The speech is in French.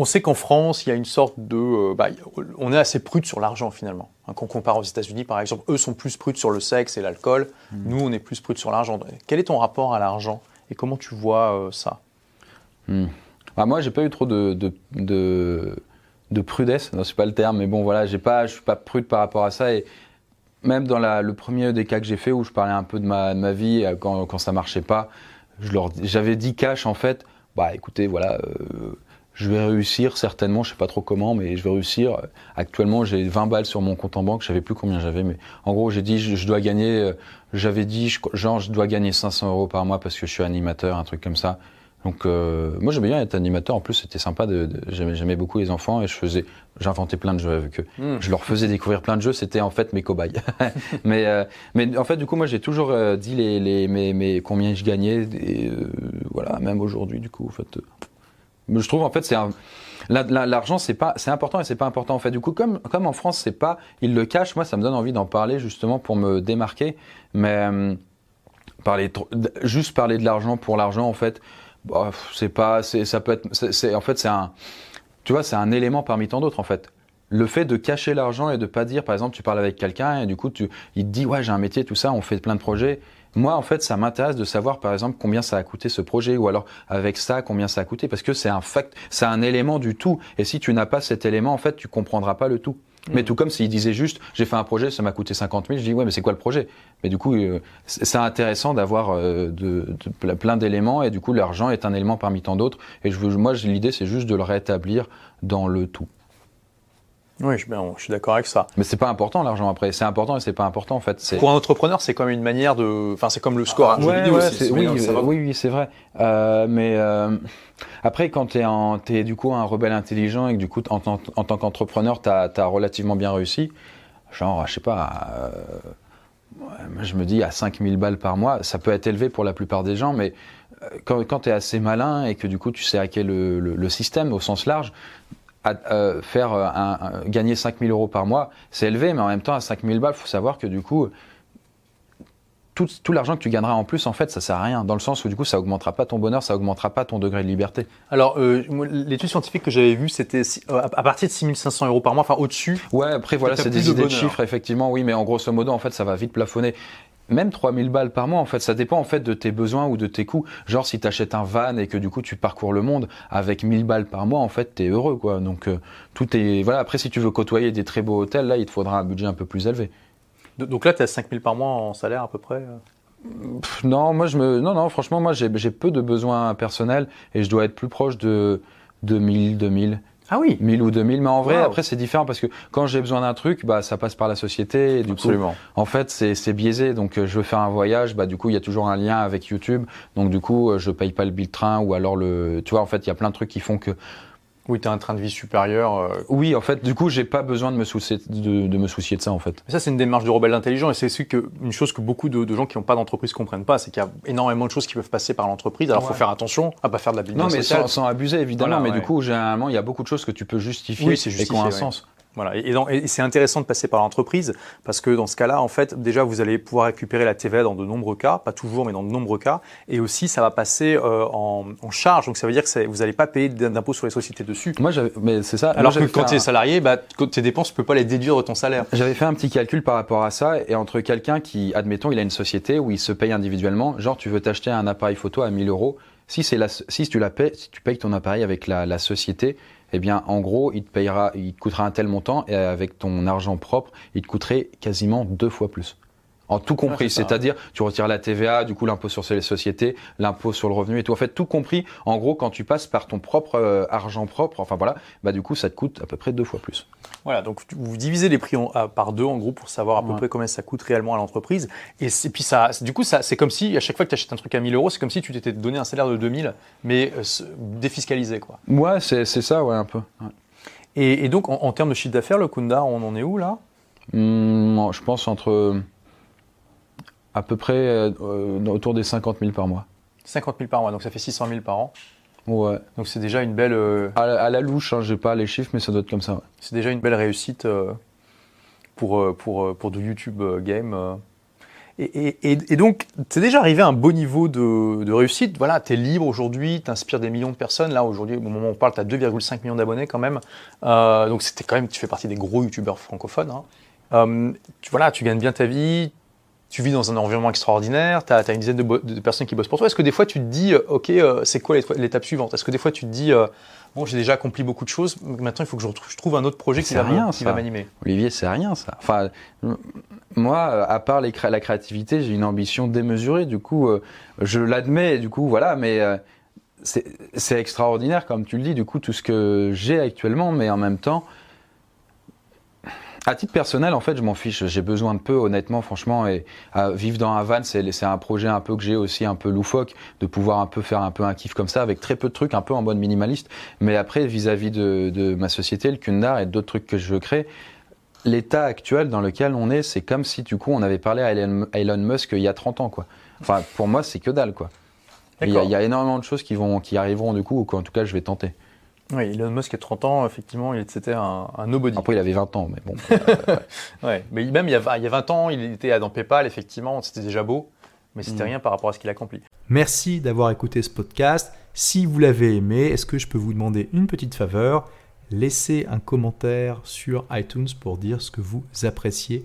On sait qu'en France, il y a une sorte de. euh, bah, on est assez prude sur l'argent finalement. Hein, Quand on compare aux États-Unis, par exemple, eux sont plus prudes sur le sexe et l'alcool. Nous, on est plus prudes sur l'argent. Quel est ton rapport à l'argent et comment tu vois euh, ça? Hmm. Ah, moi, j'ai pas eu trop de, de, de, de prudesse, non, c'est pas le terme, mais bon, voilà, j'ai pas, je suis pas prude par rapport à ça. Et même dans la- le premier des cas que j'ai fait où je parlais un peu de ma, de ma vie euh, quand, quand ça marchait pas, je leur, j'avais dit cash en fait, bah écoutez, voilà, euh, je vais réussir certainement, je sais pas trop comment, mais je vais réussir. Actuellement, j'ai 20 balles sur mon compte en banque, je savais plus combien j'avais, mais en gros, j'ai dit, je, je dois gagner, euh, j'avais dit, je- genre, je dois gagner 500 euros par mois parce que je suis animateur, un truc comme ça. Donc, euh, moi, j'aimais bien être animateur. En plus, c'était sympa. De, de- j'aimais, j'aimais beaucoup les enfants et je faisais, j'inventais plein de jeux avec eux. Hmm. Je leur faisais découvrir plein de jeux. C'était en fait mes cobayes. mais, euh, mais en fait, du coup, moi, j'ai toujours euh, dit les, les, mes, mes- combien je gagnais. Et euh, voilà, même aujourd'hui, du coup, en fait. Je trouve, en fait, c'est un, la- la- l'argent, c'est pas, c'est important et c'est pas important. En fait, du coup, comme, en France, c'est pas, ils le cachent. Moi, ça me donne envie d'en parler justement pour me démarquer. Mais euh, parler, juste parler de l'argent pour l'argent, en fait, bah, c'est pas, ça peut être, en fait, c'est un, tu vois, c'est un élément parmi tant d'autres, en fait. Le fait de cacher l'argent et de pas dire, par exemple, tu parles avec quelqu'un et du coup, il te dit, ouais, j'ai un métier, tout ça, on fait plein de projets. Moi, en fait, ça m'intéresse de savoir, par exemple, combien ça a coûté ce projet, ou alors avec ça, combien ça a coûté, parce que c'est un fact, c'est un élément du tout. Et si tu n'as pas cet élément, en fait, tu comprendras pas le tout. Mais tout comme s'il disait juste, j'ai fait un projet, ça m'a coûté 50 000, je dis, ouais, mais c'est quoi le projet? Mais du coup, euh, c'est intéressant d'avoir euh, de, de ple- plein d'éléments, et du coup, l'argent est un élément parmi tant d'autres. Et je veux, moi, l'idée, c'est juste de le rétablir dans le tout. Oui, je, ben, je suis d'accord avec ça. Mais c'est pas important l'argent après. C'est important et c'est pas important en fait. Pour un entrepreneur, c'est comme une manière de. Enfin, c'est comme le score. Ouais, ouais, aussi, c'est oui, oui, oui, c'est vrai. Euh, mais euh, après, quand tu es, en, t'es du coup un rebelle intelligent et que du coup, en, tant- en tant qu'entrepreneur, tu as, relativement bien réussi, genre, je sais pas, euh, je me dis à 5000 balles par mois, ça peut être élevé pour la plupart des gens, mais quand, quand tu es assez malin et que du coup, tu sais hacker le, le, le système au sens large, à, euh, faire euh, un, un- gagner 5000 euros par mois, c'est élevé, mais en même temps, à 5000 balles, faut savoir que du coup, tout, tout l'argent que tu gagneras en plus, en fait, ça sert à rien. Dans le sens où du coup, ça augmentera pas ton bonheur, ça augmentera pas ton degré de liberté. Alors, euh, l'étude scientifique que j'avais vue, c'était euh, à partir de 6500 euros par mois, enfin au-dessus. Ouais, après voilà, c'est des de idées de chiffres, effectivement, oui, mais en grosso modo, en fait, ça va vite plafonner. Même 3000 balles par mois, en fait, ça dépend en fait de tes besoins ou de tes coûts. Genre, si tu achètes un van et que du coup tu parcours le monde avec 1000 balles par mois, en fait, t'es heureux, quoi. Donc, euh, tout est. Voilà, après, si tu veux côtoyer des très beaux hôtels, là, il te faudra un budget un peu plus élevé. Donc là, tu as 5000 par mois en salaire à peu près. euh? Pff, non, moi, je me. Non, non, franchement, moi, j'ai j'ai peu de besoins personnels et je dois être plus proche de 2000, 2000. Ah oui 1000 ou 2000, mais en vrai, Wow. après, c'est différent parce que quand j'ai besoin d'un truc, bah, ça passe par la société. Et du coup, en fait, c'est c'est biaisé. Donc, euh, je veux faire un voyage, bah, du coup, il y a toujours un lien avec YouTube. Donc, du coup, euh, je paye pas le bill train ou alors le. Tu vois, en fait, il y a plein de trucs qui font que. Oui, tu as un train de vie supérieur. euh. Oui, en fait, du coup, j'ai pas besoin de me soucier de, de me soucier de ça, en fait. Mais ça, c'est une démarche de rebelle intelligent et c'est que, une chose que beaucoup de, de gens qui n'ont pas d'entreprise comprennent pas, c'est qu'il y a énormément de choses qui peuvent passer par l'entreprise. Alors, il faut faire attention à pas faire de la Non, business mais sociale. sans, sans abuser, évidemment. Voilà, mais ouais. du coup, généralement, il y a beaucoup de choses que tu peux justifier Oui, c'est et qui ont un justifié, sens. Voilà. Et, c'est intéressant de passer par l'entreprise parce que dans ce cas-là, en fait, déjà, vous allez pouvoir récupérer la TVA dans de nombreux cas, pas toujours, mais dans de nombreux cas. Et aussi, ça va passer euh, en, en charge. Donc, ça veut dire que vous n'allez pas payer d'impôts sur les sociétés dessus. Moi, mais c'est ça. Moi, Alors que quand tu es un- salarié, bah, tes dépenses, tu peux pas les déduire de ton salaire. J'avais fait un petit calcul par rapport à ça, et entre quelqu'un qui, admettons, il a une société où il se paye individuellement, genre tu veux t'acheter un appareil photo à 1000 euros, si, la, si tu la payes, si tu payes ton appareil avec la, la société, eh bien, en gros, il te payera, il te coûtera un tel montant, et avec ton argent propre, il te coûterait quasiment deux fois plus. En tout compris, c'est-à-dire tu retires la TVA, du coup l'impôt sur les sociétés, l'impôt sur le revenu et tout. En fait, tout compris. En gros, quand tu passes par ton propre euh, argent propre, enfin voilà, bah du coup ça te coûte à peu près deux fois plus. Voilà, donc vous divisez les prix en- à- par deux en gros pour savoir à peu Ouais. près combien ça coûte réellement à l'entreprise. Et, c'est- puis ça, du coup, ça, c'est comme si à chaque fois que tu achètes un truc à 1000 euros, c'est comme si tu t'étais donné un salaire de 2000, mais euh, défiscalisé quoi. Ouais, c'est ça, ouais, un peu. Ouais. Et, et donc en, en termes de chiffre d'affaires, le Kunda, on en est où là? Hmm, je pense entre à peu près euh, euh, autour des 50 000 par mois. 50 000 par mois, donc ça fait 600 000 par an. Ouais. Donc c'est déjà une belle, euh, À, la- à la louche, hein, j'ai pas les chiffres, mais ça doit être comme ça. ouais. c'est déjà une belle réussite euh, pour, pour, pour du YouTube game. euh. Et, donc, tu es déjà arrivé à un beau niveau de, réussite. Voilà, tu es libre aujourd'hui, tu inspires des millions de personnes. Là, aujourd'hui, au moment où on parle, tu as 2,5 millions d'abonnés quand même. Euh, donc, c'était quand même, tu fais partie des gros youtubeurs francophones. Hein. Euh, tu, voilà, tu gagnes bien ta vie, tu vis dans un environnement extraordinaire, tu as, une dizaine de, personnes qui bossent pour toi. Est-ce que des fois tu te dis, euh, OK, c'est quoi l'étape suivante? Est-ce que des fois tu te dis, bon, j'ai déjà accompli beaucoup de choses, maintenant il faut que je, trouve un autre projet qui va, rien, qui va m'animer? Olivier, c'est rien ça. Enfin, moi, à part la créativité, j'ai une ambition démesurée. Du coup, euh, je l'admets. Du coup, voilà. Mais euh, c'est extraordinaire, comme tu le dis. Du coup, tout ce que j'ai actuellement, mais en même temps, à titre personnel, en fait, je m'en fiche. J'ai besoin de peu, honnêtement, franchement. Et vivre dans un van, c'est un projet un peu que j'ai aussi un peu loufoque, de pouvoir un peu faire un peu un kiff comme ça, avec très peu de trucs, un peu en mode minimaliste. Mais après, vis-à-vis de, de, ma société, le Kundar et d'autres trucs que je veux créer, l'état actuel dans lequel on est, c'est comme si du coup on avait parlé à Elon, Musk il y a 30 ans quoi. Enfin pour moi c'est que dalle quoi. Il y, a énormément de choses qui vont qui arriveront du coup ou qu'en tout cas je vais tenter. Oui, Elon Musk a 30 ans, effectivement, c'était un, un, nobody. Après, il avait 20 ans, mais bon. ouais. mais même il y, a, il y, a, 20 ans, il était dans PayPal, effectivement, c'était déjà beau, mais c'était mm. rien par rapport à ce qu'il accomplit. Merci d'avoir écouté ce podcast. Si vous l'avez aimé, est-ce que je peux vous demander une petite faveur? Laissez un commentaire sur iTunes pour dire ce que vous appréciez